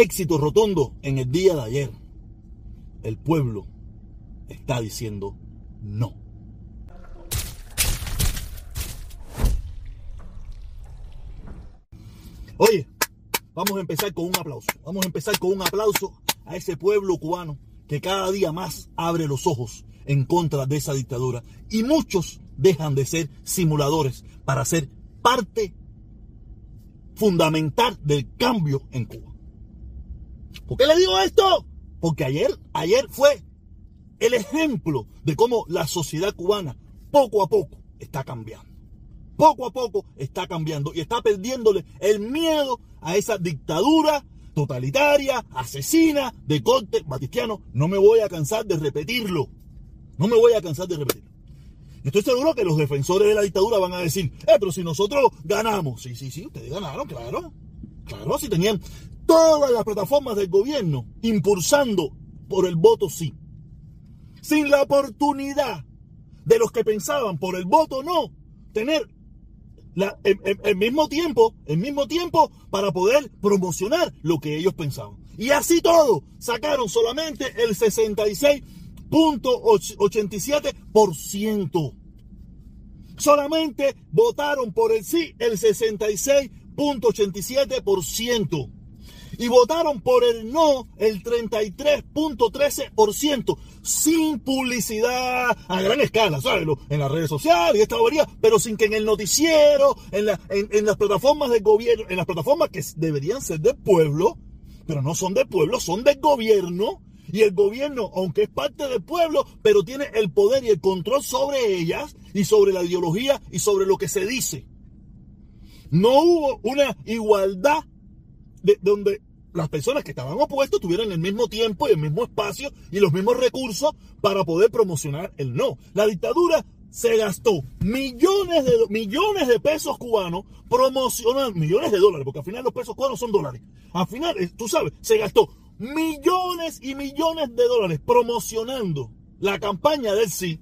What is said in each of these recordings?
éxito rotundo en el día de ayer. El pueblo está diciendo no. Oye, vamos a empezar con un aplauso. Vamos a empezar con un aplauso a ese pueblo cubano que cada día más abre los ojos en contra de esa dictadura. Y muchos dejan de ser simuladores para ser parte fundamental del cambio en Cuba. ¿Por qué le digo esto? Porque ayer, ayer fue el ejemplo de cómo la sociedad cubana poco a poco está cambiando poco a poco está cambiando y está perdiéndole el miedo a esa dictadura totalitaria, asesina, de corte batistiano. No me voy a cansar de repetirlo. No me voy a cansar de repetirlo. Estoy seguro que los defensores de la dictadura van a decir, eh, pero si nosotros ganamos. Sí, sí, sí, ustedes ganaron, claro. Claro, si tenían todas las plataformas del gobierno impulsando por el voto sí. Sin la oportunidad de los que pensaban por el voto no, tener el, mismo tiempo, el mismo tiempo para poder promocionar lo que ellos pensaban. Y así todo, sacaron solamente el 66.87%. Solamente votaron por el sí el 66.87% y votaron por el no el 33.13% sin publicidad a gran escala, ¿sabes? En las redes sociales y esta varía, pero sin que en el noticiero, en, la, en, las plataformas del gobierno, en las plataformas que deberían ser del pueblo, pero no son del pueblo, son del gobierno. Y el gobierno, aunque es parte del pueblo, pero tiene el poder y el control sobre ellas y sobre la ideología y sobre lo que se dice. No hubo una igualdad de, donde las personas que estaban opuestos tuvieran el mismo tiempo y el mismo espacio y los mismos recursos para poder promocionar el no. La dictadura se gastó millones de, millones de pesos cubanos promocionando, millones de dólares, porque al final los pesos cubanos son dólares. Al final, eh, tú sabes, se gastó millones y millones de dólares promocionando la campaña del sí,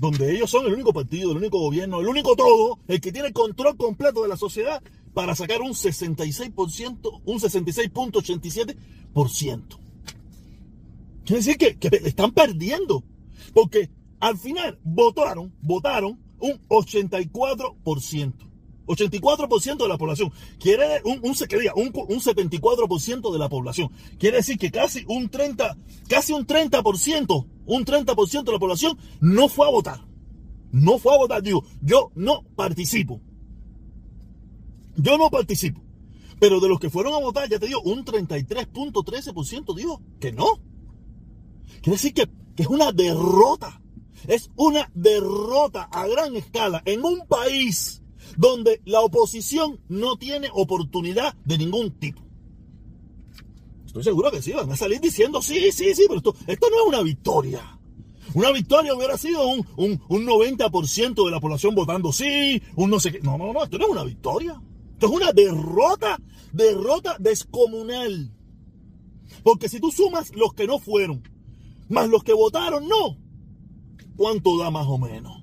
donde ellos son el único partido, el único gobierno, el único todo, el que tiene control completo de la sociedad para sacar un 66%, un 66.87%. Quiere decir que, que están perdiendo, porque al final votaron, votaron un 84%. 84% de la población. Quiere un, un, un, 74% de la población. Quiere decir que casi un 30, casi un 30%, un 30% de la población no fue a votar. No fue a votar. Digo, yo no participo. Yo no participo. Pero de los que fueron a votar, ya te digo, un 33.13% dijo que no. Quiere decir que, es una derrota. Es una derrota a gran escala en un país donde la oposición no tiene oportunidad de ningún tipo. Estoy seguro que sí, van a salir diciendo, sí, sí, sí, pero esto, esto no es una victoria. Una victoria hubiera sido un, un, un 90% de la población votando sí, un no sé qué. No, no, no, esto no es una victoria. Esto es una derrota, derrota descomunal. Porque si tú sumas los que no fueron, más los que votaron no, ¿cuánto da más o menos?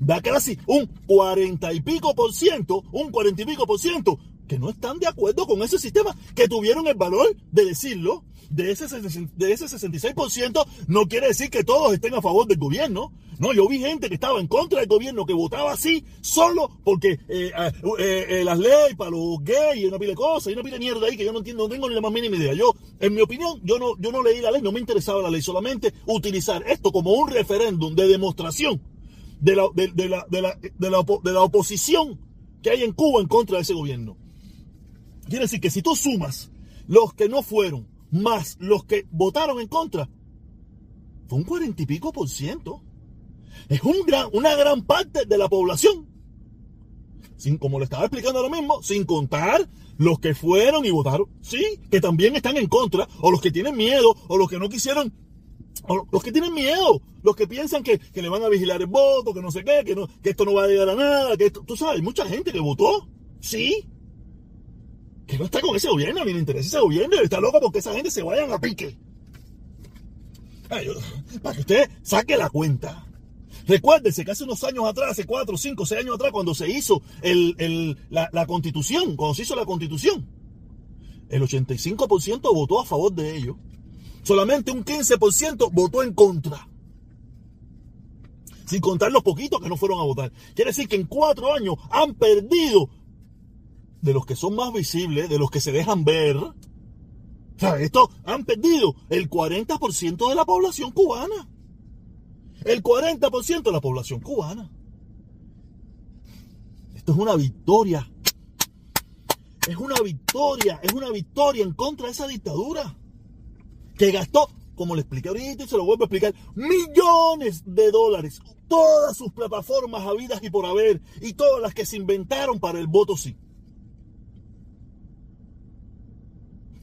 Da casi un cuarenta y pico por ciento, un cuarenta y pico por ciento, que no están de acuerdo con ese sistema, que tuvieron el valor de decirlo, de ese, de ese 66% no quiere decir que todos estén a favor del gobierno. No, yo vi gente que estaba en contra del gobierno, que votaba así, solo porque eh, eh, eh, las leyes para los gays y una pila de cosas, y una pila de mierda ahí que yo no entiendo, no tengo ni la más mínima idea. Yo, en mi opinión, yo no, yo no leí la ley, no me interesaba la ley, solamente utilizar esto como un referéndum de demostración de la, de la, de la, de la, de la oposición que hay en Cuba en contra de ese gobierno. Quiere decir que si tú sumas los que no fueron, más los que votaron en contra, fue un cuarenta y pico por ciento. Es un gran, una gran parte de la población. Sin, como le estaba explicando ahora mismo, sin contar los que fueron y votaron, sí, que también están en contra, o los que tienen miedo, o los que no quisieron, o los que tienen miedo, los que piensan que, que le van a vigilar el voto, que no sé qué, que, no, que esto no va a llegar a nada, que esto, tú sabes, mucha gente que votó, sí, que no está con ese gobierno, ni le interesa ese gobierno, está loco porque esa gente se vayan a pique. para que usted saque la cuenta. Recuérdese que hace unos años atrás, hace cuatro, cinco, seis años atrás, cuando se hizo la, constitución, cuando se hizo la constitución, el 85% votó a favor de ellos. Solamente un 15% votó en contra. Sin contar los poquitos que no fueron a votar. Quiere decir que en cuatro años han perdido de los que son más visibles, de los que se dejan ver. O sea, estos han perdido el 40% de la población cubana. El 40% de la población cubana. Esto es una victoria. Es una victoria, es una victoria en contra de esa dictadura. Que gastó, como le expliqué ahorita y se lo vuelvo a explicar, millones de dólares. Todas sus plataformas habidas y por haber. Y todas las que se inventaron para el voto sí.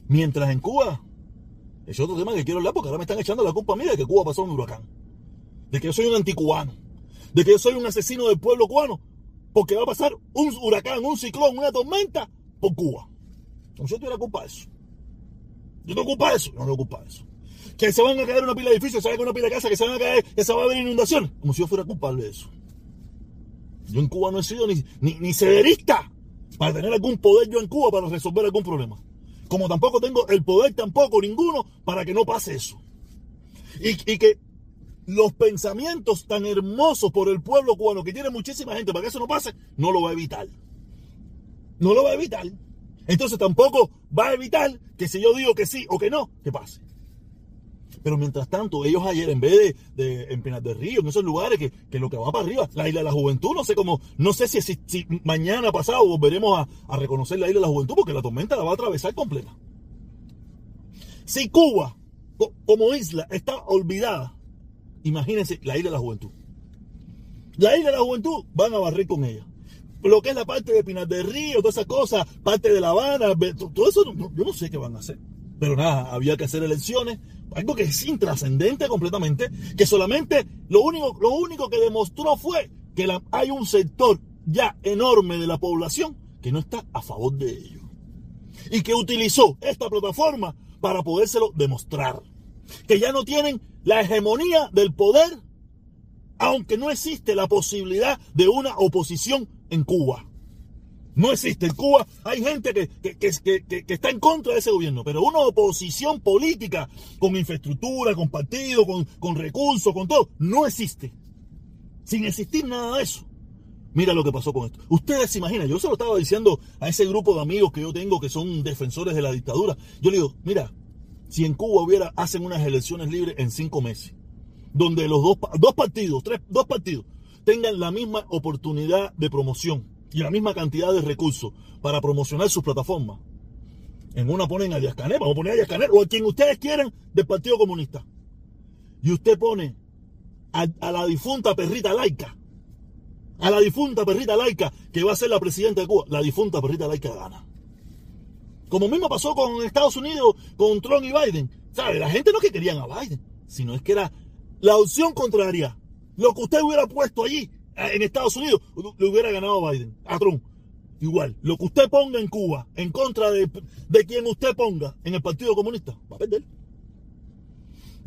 Mientras en Cuba, es otro tema que quiero hablar porque ahora me están echando la culpa a mí de que Cuba pasó un huracán. De que yo soy un anticubano. De que yo soy un asesino del pueblo cubano. Porque va a pasar un huracán, un ciclón, una tormenta por Cuba. Si yo tuviera culpa de eso. Yo no culpa de eso. Yo no tengo culpa de eso. Que se van a caer una pila de edificios, se van a caer una pila de casa, que se van a caer, que se va a haber inundación. Como si yo fuera culpable de eso. Yo en Cuba no he sido ni, ni, ni cederista para tener algún poder yo en Cuba para resolver algún problema. Como tampoco tengo el poder tampoco ninguno para que no pase eso. Y, que los pensamientos tan hermosos por el pueblo cubano, que tiene muchísima gente para que eso no pase, no lo va a evitar. No lo va a evitar. Entonces tampoco va a evitar que si yo digo que sí o que no, que pase. Pero mientras tanto, ellos ayer, en vez de, en Pinar del Río, en esos lugares que, que, lo que va para arriba, la isla de la juventud, no sé cómo, no sé si, si, mañana pasado volveremos a, a, reconocer la isla de la juventud, porque la tormenta la va a atravesar completa. Si Cuba, como isla, está olvidada, imagínense la isla de la juventud. La isla de la juventud van a barrer con ella. Lo que es la parte de Pinar del Río, todas esas cosas, parte de La Habana, todo eso, yo no sé qué van a hacer. Pero nada, había que hacer elecciones, algo que es intrascendente completamente, que solamente lo único, lo único que demostró fue que hay un sector ya enorme de la población que no está a favor de ello. Y que utilizó esta plataforma para podérselo demostrar. Que ya no tienen la hegemonía del poder, aunque no existe la posibilidad de una oposición en Cuba. No existe. En Cuba hay gente que, que, que, que, está en contra de ese gobierno, pero una oposición política con infraestructura, con partido, con, con recursos, con todo, no existe. Sin existir nada de eso. Mira lo que pasó con esto. Ustedes se imaginan, yo se lo estaba diciendo a ese grupo de amigos que yo tengo que son defensores de la dictadura. Yo le digo, mira, si en Cuba hubiera, hacen unas elecciones libres en cinco meses, donde los dos, dos partidos, tres, dos partidos, tengan la misma oportunidad de promoción y la misma cantidad de recursos para promocionar sus plataformas. En una ponen a Díaz Canel, vamos a poner a Díaz Canel, o a quien ustedes quieran del Partido Comunista. Y usted pone a, la difunta perrita laica, a la difunta perrita laica que va a ser la presidenta de Cuba, la difunta perrita laica gana. Como mismo pasó con Estados Unidos, con Trump y Biden. ¿Sabe? La gente no es que querían a Biden, sino es que era la opción contraria. Lo que usted hubiera puesto allí en Estados Unidos le hubiera ganado a Biden, a Trump. Igual, lo que usted ponga en Cuba en contra de, de quien usted ponga en el Partido Comunista, va a perder.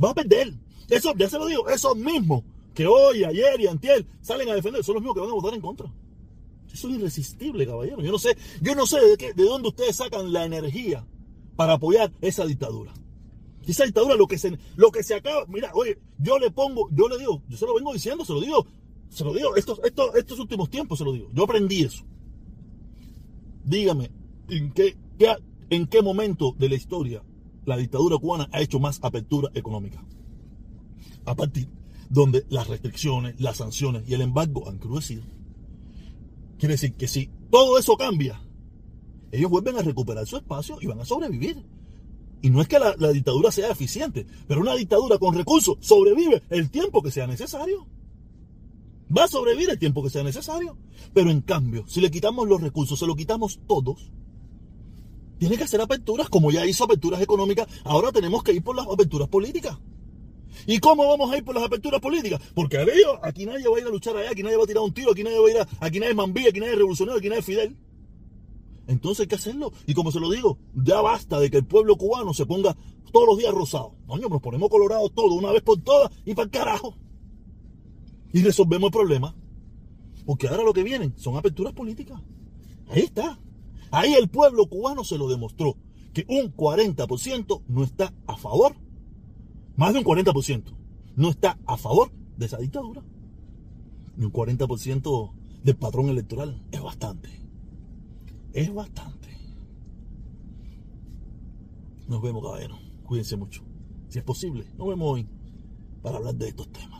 Va a perder. Eso, ya se lo digo, esos mismos que hoy, ayer y antier salen a defender, son los mismos que van a votar en contra. Eso es irresistible, caballero. Yo no sé, yo no sé de, qué, de dónde ustedes sacan la energía para apoyar esa dictadura. Esa dictadura, lo que se, lo que se acaba, mira, oye, yo le pongo, yo le digo, yo se lo vengo diciendo, se lo digo se lo digo, estos, estos, estos últimos tiempos se lo digo. Yo aprendí eso. Dígame, ¿en qué, ¿en qué momento de la historia la dictadura cubana ha hecho más apertura económica? A partir donde las restricciones, las sanciones y el embargo han crecido. Quiere decir que si todo eso cambia, ellos vuelven a recuperar su espacio y van a sobrevivir. Y no es que la, la dictadura sea eficiente, pero una dictadura con recursos sobrevive el tiempo que sea necesario. Va a sobrevivir el tiempo que sea necesario. Pero en cambio, si le quitamos los recursos, se lo quitamos todos, tiene que hacer aperturas, como ya hizo aperturas económicas, ahora tenemos que ir por las aperturas políticas. ¿Y cómo vamos a ir por las aperturas políticas? Porque a ver, aquí nadie va a ir a luchar allá, aquí nadie va a tirar un tiro, aquí nadie va a ir a, aquí nadie es Mambí, aquí nadie es revolucionario, aquí nadie es Fidel. Entonces hay que hacerlo. Y como se lo digo, ya basta de que el pueblo cubano se ponga todos los días rosado. Coño, nos ponemos colorados todo una vez por todas y para el carajo y resolvemos el problema. Porque ahora lo que vienen son aperturas políticas. Ahí está. Ahí el pueblo cubano se lo demostró. que un 40% no está a favor, más de un 40%, no está a favor de esa dictadura. Y un 40% del patrón electoral es bastante. Es bastante. Nos vemos, caballero. Cuídense mucho. Si es posible, nos vemos hoy para hablar de estos temas.